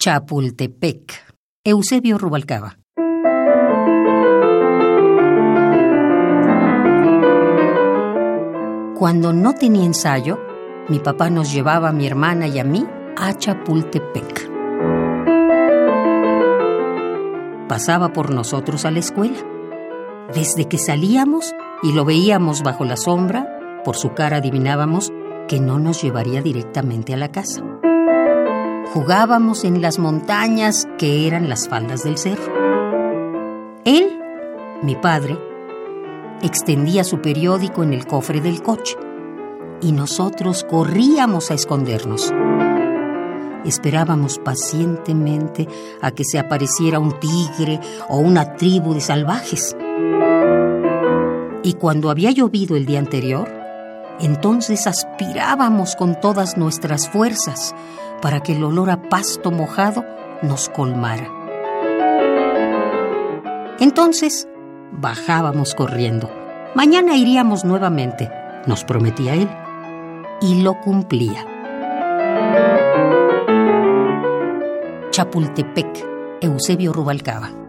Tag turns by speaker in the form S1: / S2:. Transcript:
S1: Chapultepec. Eusebio Rubalcaba. Cuando no tenía ensayo, mi papá nos llevaba a mi hermana y a mí a Chapultepec. Pasaba por nosotros a la escuela. Desde que salíamos y lo veíamos bajo la sombra, por su cara adivinábamos que no nos llevaría directamente a la casa. Jugábamos en las montañas que eran las faldas del cerro. Él, mi padre, extendía su periódico en el cofre del coche y nosotros corríamos a escondernos. Esperábamos pacientemente a que se apareciera un tigre o una tribu de salvajes. Y cuando había llovido el día anterior, entonces aspirábamos con todas nuestras fuerzas para que el olor a pasto mojado nos colmara. Entonces bajábamos corriendo. Mañana iríamos nuevamente, nos prometía él, y lo cumplía. Chapultepec, Eusebio Rubalcaba.